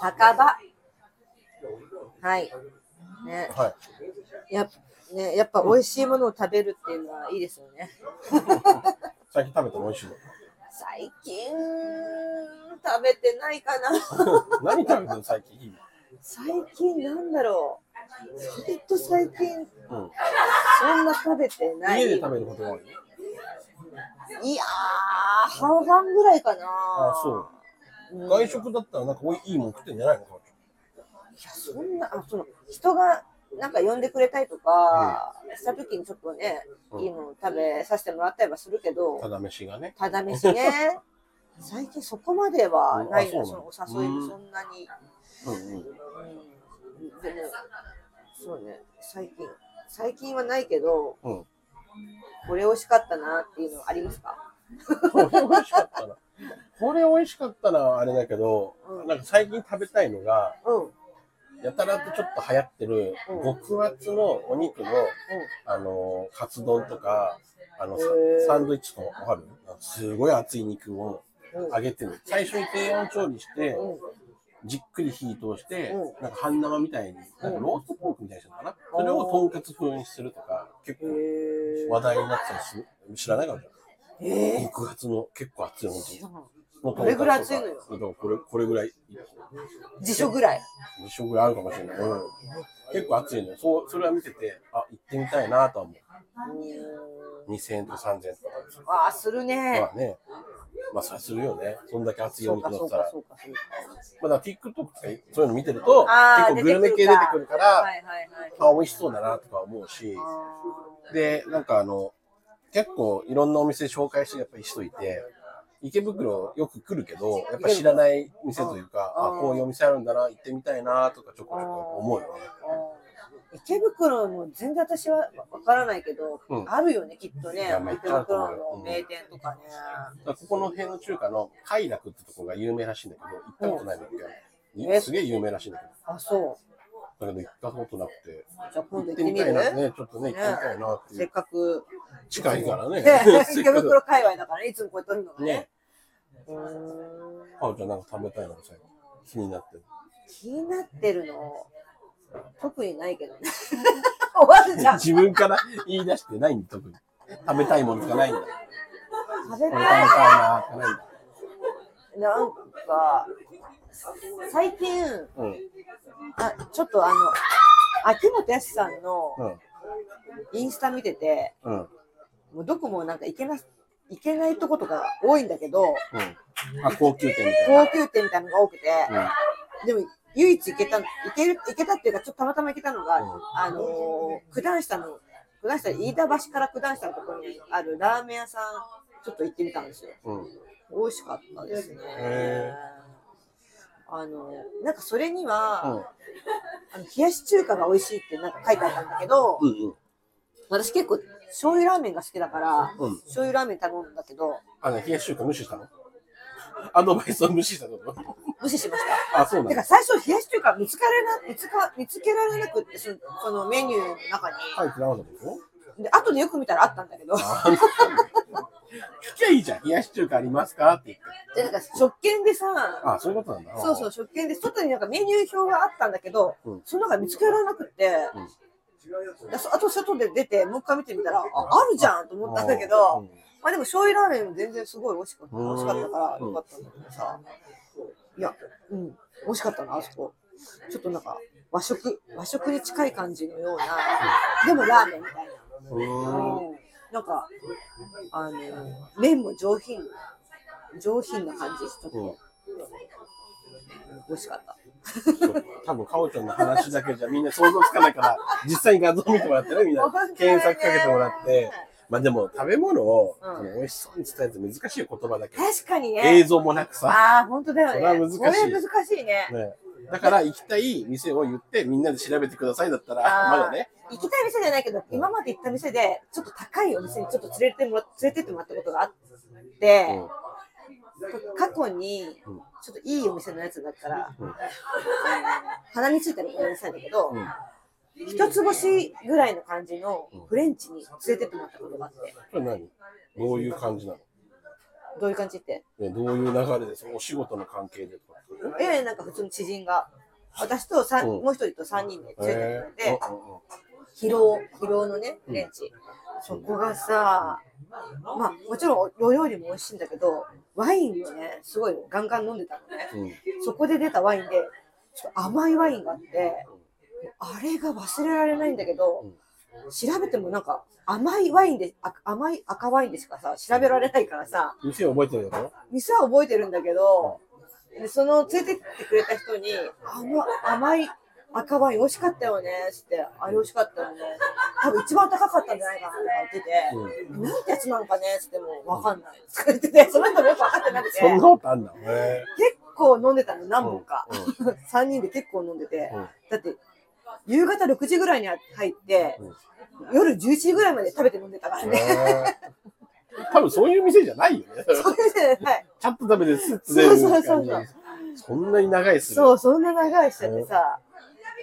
酒場。はい。ね、はい。やね、やっぱ美味しいものを食べるっていうのはいいですよね。最近食べたの美味しいの？最近、食べてないかな。何食べてるの最近？最近なんだろう。ほんと最近、うん。そんな食べてない。家で食べることが多い？いやー、半々ぐらいかな。あそううん外食だったらなんかおいいいもん食ってんじゃないの？かいや、そんな、あその人がなんか呼んでくれたりとか、した時にちょっとね、うん。いいもの食べさせてもらったりはするけど、ただ飯がね。ただ飯ね、最近そこまではないな、うん。あそそうの？お誘いうん。にそんなに。うんうん。うん、でも、そうね、最近、最近はないけど、うん。これ美味しかったなっていうのはありますか？これ美味しかったな。これ美味しかったなあれだけど、うんなんか最近食べたいのが、うん。やたらとちょっと流行ってるうん極厚のお肉の、あのカツ丼とか、あのサへーサンドイッチとかわかるすごい熱い肉をうん。揚げてる。最初に低温調理して、うん。じっくり火通して、うんなんか半生みたいに、なんかローストポークみたいにしたのかな、うんそれをとんかつ風にするとか、結構へ話題になってたりする。知らないかもしれえない。極厚の結構熱い本当に。のどれぐらい熱いのよ？だからこれ、これぐらい、辞書ぐらい？2食ぐらいあるかもしれない。うん。結構熱いのよ。そう、それは見てて、あ、行ってみたいなとは思う。2000円とか3000円とか。ああ、するね。まあね。まあ、そりゃするよね。そんだけ熱いお肉だったら、。まあ、だ TikTok とかそういうの見てると、結構グルメ系出てくるから、はいはいはい。あ、美味しそうだなとか思うし、あで、なんかあの、結構いろんなお店紹介してやっぱりしといて、池袋よく来るけど、やっぱ知らない店というか、あ、うんこういうお店あるんだな、行ってみたいなとかちょこちょこ思うよね。池袋も全然私はわからないけど、うん。あるよね、きっとね。池袋の名店とかね。だからここの辺の中華の快楽ってとこが有名らしいんだけど、行ったことないんだけ？ど、え？すげえ有名らしいんだけど、あ、そう。だけど行ったことなくて、じゃあ今度行ってみたいなね、ちょっとね、行ってみたいなっていせっう。かく。近いからね。池袋界隈だからね、いつもこうやって撮るのがねあ、じゃあなんか食べたいのが最後気になってる。気になってるの、特にないけどね。終わるじゃん。自分から言い出してないんだ、特に。食べたいものとかないんだ。こ食べたい。なとかないんだ。なんか、最近、うん。あ、ちょっとあの、秋元康さんのうん。インスタ見てて、うん。もうどこもなんか行けな、行けないとことか多いんだけど、うん。あ、高級店みたいな。高級店みたいなのが多くて、でも唯一行けた、行ける、行けたっていうか、ちょっとたまたま行けたのが、うんあのー九段下の、九段下、飯田橋から九段下のところにあるラーメン屋さん、ちょっと行ってみたんですよ。美味しかったですねへ。あの、なんかそれには、うん。あの冷やし中華が美味しいってなんか書いてあったんだけど、うん。うん。私結構醤油ラーメンが好きだから、うん。醤油ラーメン頼むんだけど、あの、冷やし中華無視したの？アドバイスを無視したの？無視しました。あ、そうなんだてか。最初冷やし中華見つかれな、見つか、見つけられなくって、そのそのメニューの中に。書いてなかったでしょで、後でよく見たらあったんだけど、あ聞きゃいいじゃん。冷やし中華ありますか？って言って。で、なんか食券でさ、あ、そういうことなんだ。そうそう、食券で外になんかメニュー表があったんだけど、うんその中見つけられなくって、でそあと外で出て、もう一回見てみたら、あ、あるじゃんと思ったんだけど、うんまあでも醤油ラーメン全然すごい美味しかった。美うん味しかったからよかったんだけどさ。いや、うん、美味しかったな、あそこ。ちょっとなんか和食、和食に近い感じのような、でもラーメンみたいな。なんか、あの、麺も上品、上品な感じ、ちょっと、うん美味しかった。多分、かおちゃんの話だけじゃみんな想像つかないから、実際に画像見てもらってね、みんな。検索かけてもらって。まあでも、食べ物を、うん美味しそうに伝えて難しい言葉だけど、確かにね。映像もなくさ。ああ、本当だよね。それは難しいこれ難しいね。ね、だから、行きたい店を言って、みんなで調べてくださいだったら、まだね。行きたい店じゃないけど、今まで行った店で、ちょっと高いお店にちょっと連れてもら連れてってもらったことがあって、うん。過去にうん、ちょっといいお店のやつだったら、うん。鼻についたらごめんなさいだけど、うん。一つ星ぐらいの感じのうんフレンチに連れてってもらったことがあって、これ何？どういう感じなの？どういう感じって？ねどういう流れですお仕事の関係でとかってこと。ええ、なんか普通の知人が、私と三、うんもう一人と三人で連れてくれて、ーうんうんうん疲労、疲労のね、レンチ。そこがさ、まあ、もちろんお料理も美味しいんだけど、ワインをね、すごいガンガン飲んでたのね。うんそこで出たワインで、ちょっと甘いワインがあって、あれが忘れられないんだけど、調べてもなんか甘いワインで、あ甘い赤ワインでしかさ、調べられないからさ、店覚えてるだろ？店は覚えてるんだけど、でその連れてってくれた人に、あの甘い赤ワイン美味しかったよねって、あれ美味しかったよね。多分一番高かったんじゃないかなとか言ってて、なんてやつなのかねっつってもわかんない。とか言ってて、その人もよくわかってなくて、そんなことあんだ。へ結構飲んでたの、何本か。うん 3人で結構飲んでて、うんだって、夕方6時ぐらいに入って、夜11時ぐらいまで食べて飲んでたからーね。多分そういう店じゃないよね。そういうねはい。ちゃんと食べてスッと出るそうそうそう。そんなに長いっすね。そう、そんな長いしちゃってさ、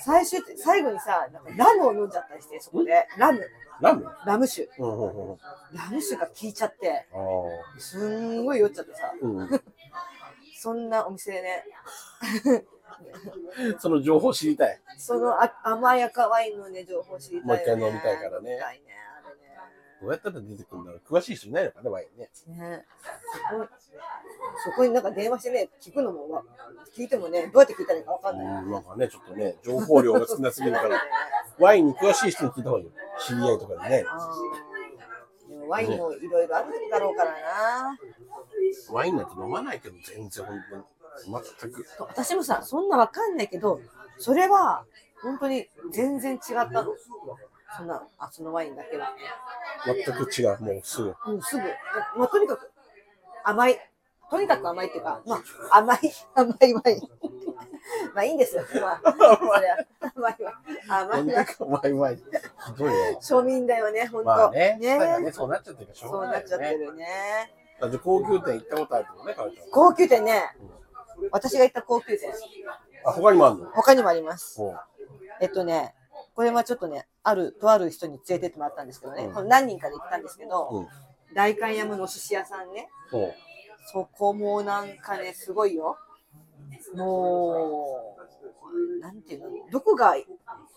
最終、最後にさ、なんかラムを飲んじゃったりして、そこで。ラム、ラム？ラム酒。うんうんうん。ラム酒が効いちゃって、あすんごい酔っちゃってさ、ーうん そんなお店でね、その情報知りたい。そのあ甘い赤ワインのね、情報知りたいよ、ね。もう一回飲みたいからね飲みたいね、あどうやったら出てくるんだろう詳しい人いないのかな、ワインね。れね。ねそこになんか電話してね、聞くのもわ、聞いてもね、どうやって聞いたらいいかわかんない。うん、なんかね、ちょっとね、情報量が少なすぎるから、ワインに詳しい人に聞いた方がいいよ。知り合いとかでね。ワインもいろいろあるだろうからな。ワインなんて飲まないけど、全然本当に。全く。私もさ、そんなわかんないけど、それは本当に全然違ったの。そんな、あ、そのワインだけは。全く違う。もうすぐ。うん、すぐ。まあ、とにかく甘い。とにかく甘いっていうか、まあ、甘い、甘いワイン。まあいいんですよ。まあ、それは甘いわ。甘いわ。とにかくワインワイン。ひどいよ。庶民だよね、本当。まあね。ねそうなっちゃってるからしょうそうがなよね。ないっちゃってるね。だって高級店行ったことあるけどね。高級店ね。私が行った高級店。あ、他にもあるの？他にもあります。えっとね、これはちょっとね、ある、とある人に連れてってもらったんですけどね、うん何人かで行ったんですけど、うん。代官山のお寿司屋さんね、そこもなんかね、すごいよ。もう、なんていうの、どこが入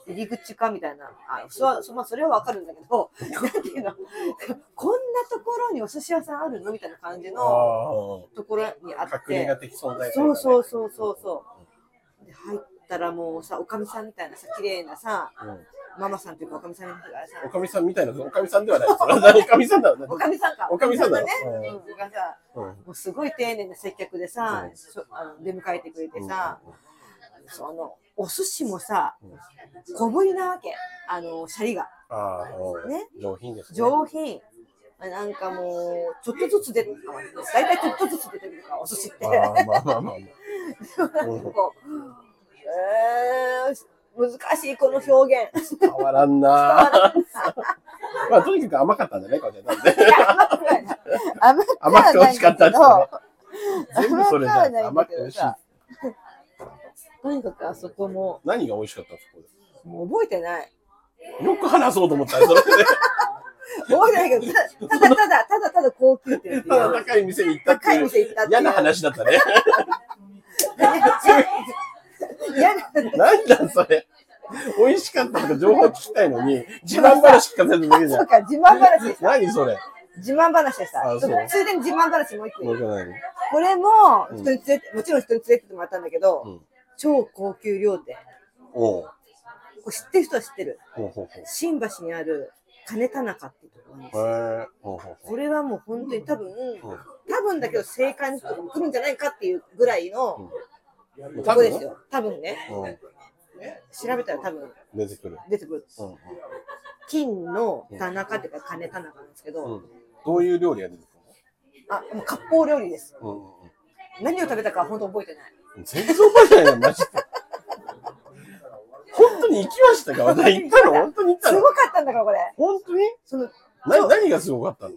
り口かみたいな、あそそまあ、それはわかるんだけど、なんていうの、こんなところにお寿司屋さんあるの？みたいな感じのあところにああ。ってそうそうう。そうそうそう。で入ったらもうさ、おかみさんみたいなさ、綺麗なさ、うんママさんというかおかみさんみたいなさお、かみさんみたいな、おかみさんではないです。おかみさんだ。おかみさんか。おかみさんだねろ。うん、がさ、うん。もうすごい丁寧な接客でさ、あの出迎えてくれてさ、うんそのお寿司もさ、小ぶりなわけ。あの、シャリが。あね上品ですね。上品。なんかもう、ちょっとずつ出てくる。大体ちょっとずつ出てくるから、お寿司って。ああ、まあまあまあえー、難しい、この表現。あ。変わらんな。まあ、とにかく甘かったんだね、これね。なんで甘くはない。甘く甘くて美味しかったねど、全部それじゃん。甘くはないんだ甘くて美味しい。けどさ、とにかくあそこも、何が美味しかったんですかこもう覚えてない。れよく話そうと思ったね、それで。覚えてないけど、たただただ、ただただ高級店っていう高い店に行ったって高い店行ったっていう。嫌な話だったね。嫌ななんだそれ。美味しかったとか情報聞きたいのに、自慢話聞かせるだけじゃ。そうんか、自慢話でした。何それ。自慢話でした。ついでに自慢話もう一個これも、うん人に連れて、もちろん人に連れてってもらったんだけど、うん。超高級料亭。おう。これ知ってる人は知ってる。新橋にある金田中っていうところなんですへよ。これはもう本当に多分、う。多分だけど正解の人が来るんじゃないかっていうぐらいのこですよ。多分ね。うん。調べたら多分出てくる。出てくる。うん。金の田中っていうか金田中なんですけど、うん。どういう料理が出てくあ、もう割烹料理です。何を食べたかは本当覚えてない。うん。全然覚えてないよ、マジで。本当に行きましたか？私行ったの？本当に行ったの？すごかったんだから、これ。本当に？その、な何がすごかったの？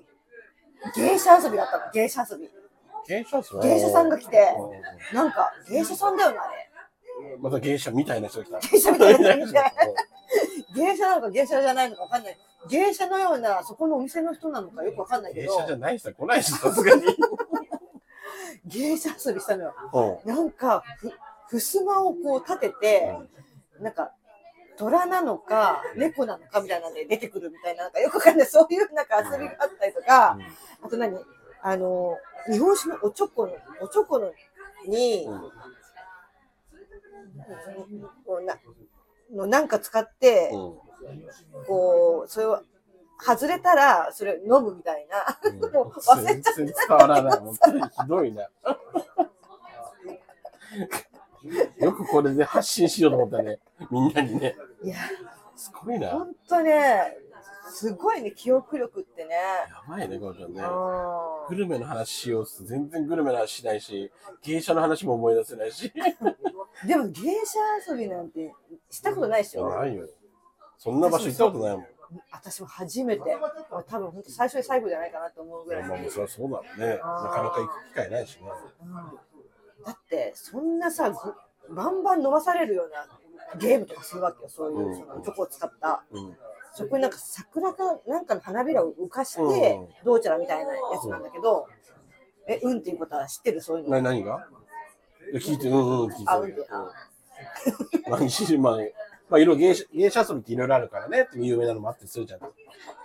芸者遊びだったの、芸者遊び。芸者っすね芸者さんが来てうんうんなんか、芸者さんだよな、あれ。また芸者みたいな人が来た。芸者みたいな人が来て芸者なのか芸者じゃないのかわかんない。芸者のような、そこのお店の人なのかよくわかんないけど芸者、じゃない人は来ないし、さすがに。芸者遊びしたのよ。うん。なんか、ふ、ふすまをこう立てて、なんか、虎なのか、猫なのかみたいなので出てくるみたいな、なんかよくわかんない、そういうなんか遊びがあったりとか、あと何？あの、日本酒のおちょこの、おちょこのに、うん。こうなのなんか使って、うん。こう、それを、外れたら、それ飲むみたいな。うん。もう忘れちゃっ全然伝わらない。本当にひどいな。よくこれで発信しようと思ったね。みんなにね。いや、すごいな。やほんとね、すごいね、記憶力ってね。ばいね、こうちゃんね。うグルメの話しようっす。全然グルメの話しないし、芸者の話も思い出せないし。ん。でも芸者遊びなんてしたことないでしょ。ないよ。そんな場所行ったことないもん。私も初めて、多分本当最初で最後じゃないかなと思うぐらい。まあもうそれはそうだろうね。なかなか行く機会ないしね。うんだって、そんなさ、ぐバンバン飲まされるようなゲームとかするわけよ、そういう、うん。そのチョコを使った。うん。そこになんか桜かなんかの花びらを浮かして、うん。どうちゃらみたいなやつなんだけど、え、うんっていうことは知ってる？そういうの。な、何が？聞いて、うんうん、聞いて。あ、うんっるて、あ、何し、まあ、まあ、いろいろ芸者芸者遊びっていろいろあるからね。って有名なのもあったりするじゃん。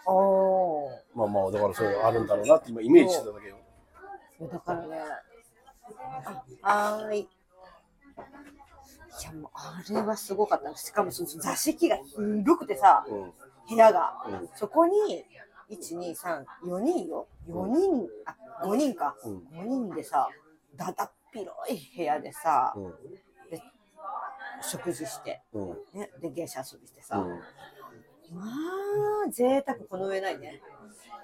おー。まあまあ、だからそういうのあるんだろうなって今イメージしてただけよ。だからね、あ、はーい。いやもうあれはすごかった。しかもその座敷が広くてさ、うん。部屋が。うん。そこに、1、2、3、4人よ。4人、あ、5人か。うん5人でさ、だだっ広い部屋でさ、うん。食事して、うん。ね、で、芸者遊びしてさ、うん。まあ、贅沢この上ないね。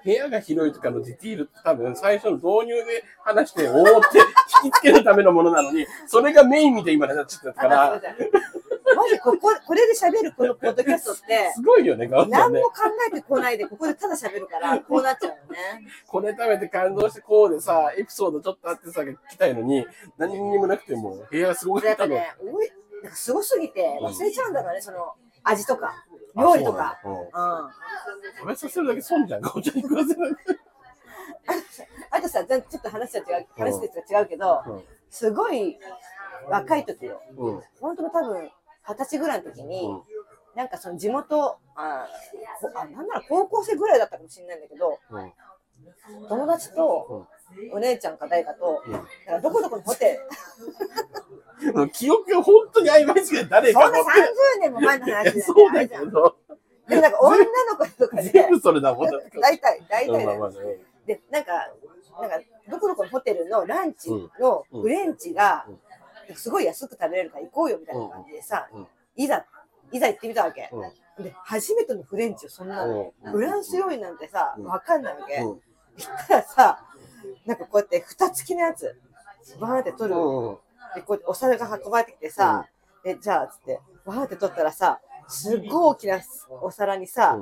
部屋が広いとかのディティールって多分最初の導入で話して、おーって引きつけるためのものなのに、それがメインみたいに今なっちゃったかあらマジここ、これで喋るこのポッドキャストって、すごいよね、ガオちゃんね何も。考えてこないで、ここでただ喋るから、こうなっちゃうよね。これ食べて感動してこうでさ、エピソードちょっとあってさ、聞きたいのに、何にもなくても、部屋すごかったの。ね、おいなんかすごすぎて忘れちゃうんだからね、その味とか、料理とか。食べさせるだけ損じゃん、ガオちゃんに食わせない。あとさ、ちょっと話は違う、話と違うけど、すごい若い時よ。本当の多分、二十歳ぐらいの時に、うんなんかその地元、あ、なんなら高校生ぐらいだったかもしれないんだけど、うん。友達と、お姉ちゃんか誰かと、うん。なんかどこどこのホテル、もう記憶が本当に曖昧すぎて誰そんな30かのって。年も前の話だよねそうだけど、でもなんか女の子とかで、全部それだもん。大体、大体ね。うんまあまあね。で、なんか、なんか、どこどこのホテルのランチのフレンチがうん、すごい安く食べれるから行こうよみたいな感じでさいざ、いざ行ってみたわけ。うん。で、初めてのフレンチをそんな、うん。フランス料理なんてさ、うん。わかんないわけ。うん。行ったらさ、なんかこうやって蓋付きのやつ、バーンって取る。うん。で、こうやってお皿が運ばれてきてさ、で、じゃあ、つって、バーンって取ったらさ、すっごい大きなお皿にさ、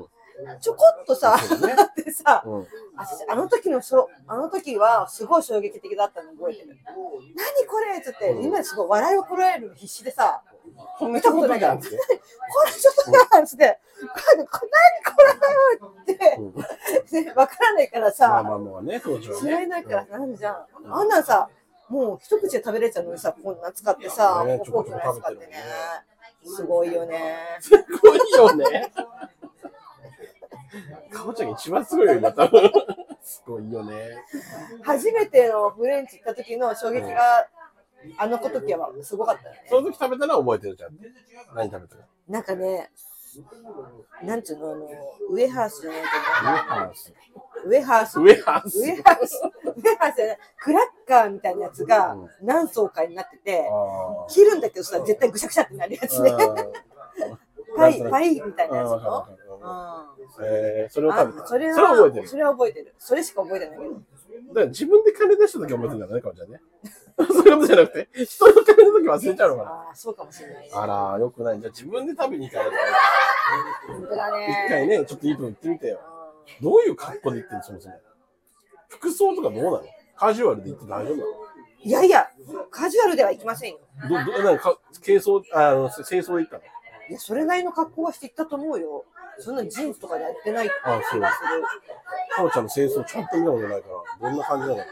ちょこっとさ、ね。あってさ、うん。ああの時のしょ、あの時はすごい衝撃的だったの覚えてる。何これ？っつって、うん。今すごい笑いをこらえるの必死でさ、こんなことないからって。これちょっとなっつって、これ、これ何これって、うんでわからないからまあさ、まあまあね、当時は嫌いね。ないからなるじゃん。あんなんさ、もう一口で食べれちゃうのにさ、こんな使ってさ、ねフォークのやつ使ってね。すごいよね。すごいよね。かおちゃんが一番すごいよ、今多分。すごいよね。初めてのフレンチ行った時の衝撃が、あの子時はすごかったよね。その時食べたのは覚えてるじゃん。何食べたか。なんかね、なんつうの、あの、ウエハースじゃないけウエハース。ど、ウエハース。ウエハース。ウエハース。ウエハースじゃないクラッカーみたいなやつがうん何層かになってて、あ切るんだけどさ、絶対ぐしゃぐしゃってなるやつね。パイ、パイみたいなやつの。えー、それを食べた。あそれは覚えてる。それは覚えてる。それしか覚えてないけど。だから自分で金出した時は覚えてるんだね、かおちゃんね。そういうことじゃなくて、人の金の時忘れちゃうのかな。ああ、そうかもしれないね。あら、よくない。じゃあ自分で食べに行かないと。本当だね。一回ね、ちょっといいとこ行ってみてよ。うどういう格好で行ってんの、そもそも。服装とかどうなの？カジュアルで行って大丈夫なの？んいやいや、カジュアルでは行きませんよ。ど、ど、なんか、軽装、あの、清掃で行ったの？いや、それなりの格好はして行ったと思うよ。そんなジーンズとかでやってない気あそう。かおちゃんの清掃ちゃんと見たことないから、どんな感じなの？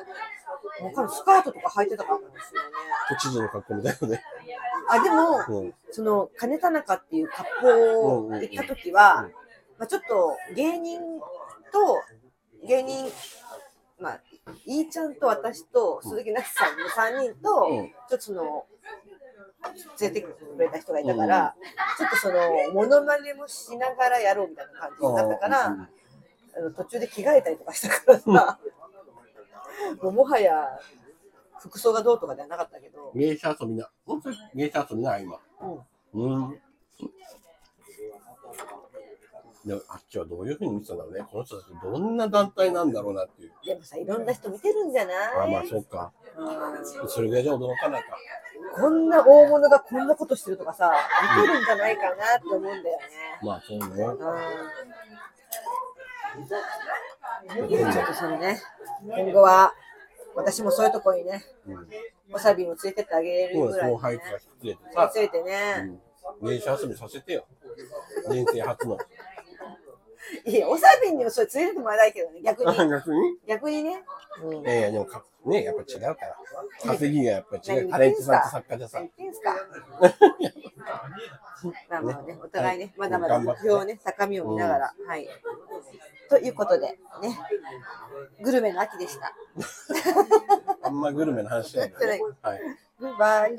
もう彼女スカートとか履いてたからなんですよね。都知事の格好みたいなね。あ、でも、うん。その、金田中っていう格好を行った時は、うんまあちょっと芸人と、芸人、まあ、いーちゃんと私と鈴木奈々さんの3人と、うんちょっとその、連れてきてくれた人がいたから、ちょっとその、モノマネもしながらやろうみたいな感じだったから、うんあの途中で着替えたりとかしたからさ、もうもはや服装がどうとかではなかったけど、芸者遊びな。本当に芸者遊びな、今。うんうん。でもあっちはどういうふうに見てたんだろうね。この人たちどんな団体なんだろうなっていう。でもさ、いろんな人見てるんじゃない？あまあ、そうか。うんそれぐらいじゃ驚かないか。こんな大物がこんなことしてるとかさ、見てるんじゃないかなって思うんだよね。まあ、そうね。うん。ちょっとそのね、今後は私もそういうとこにね、うん。わさびも連れてってあげるぐらい、後輩とかてさ。連れてね、うん。芸者遊びさせてよ。人生初の。いや、おさびにもそれ連れてもらいたいけどね、逆に。逆に？逆にね。うんいやいや、でもか、ね、やっぱ違うから。稼ぎがやっぱ違う。何タレントさんと作家じゃさ何。言ってんすか？まあまあね、お互いね、まだまだ目標をね、高みを見ながら、はい。ということで、ね、グルメの秋でした。あんまグルメの話しない。はい。グッバイ。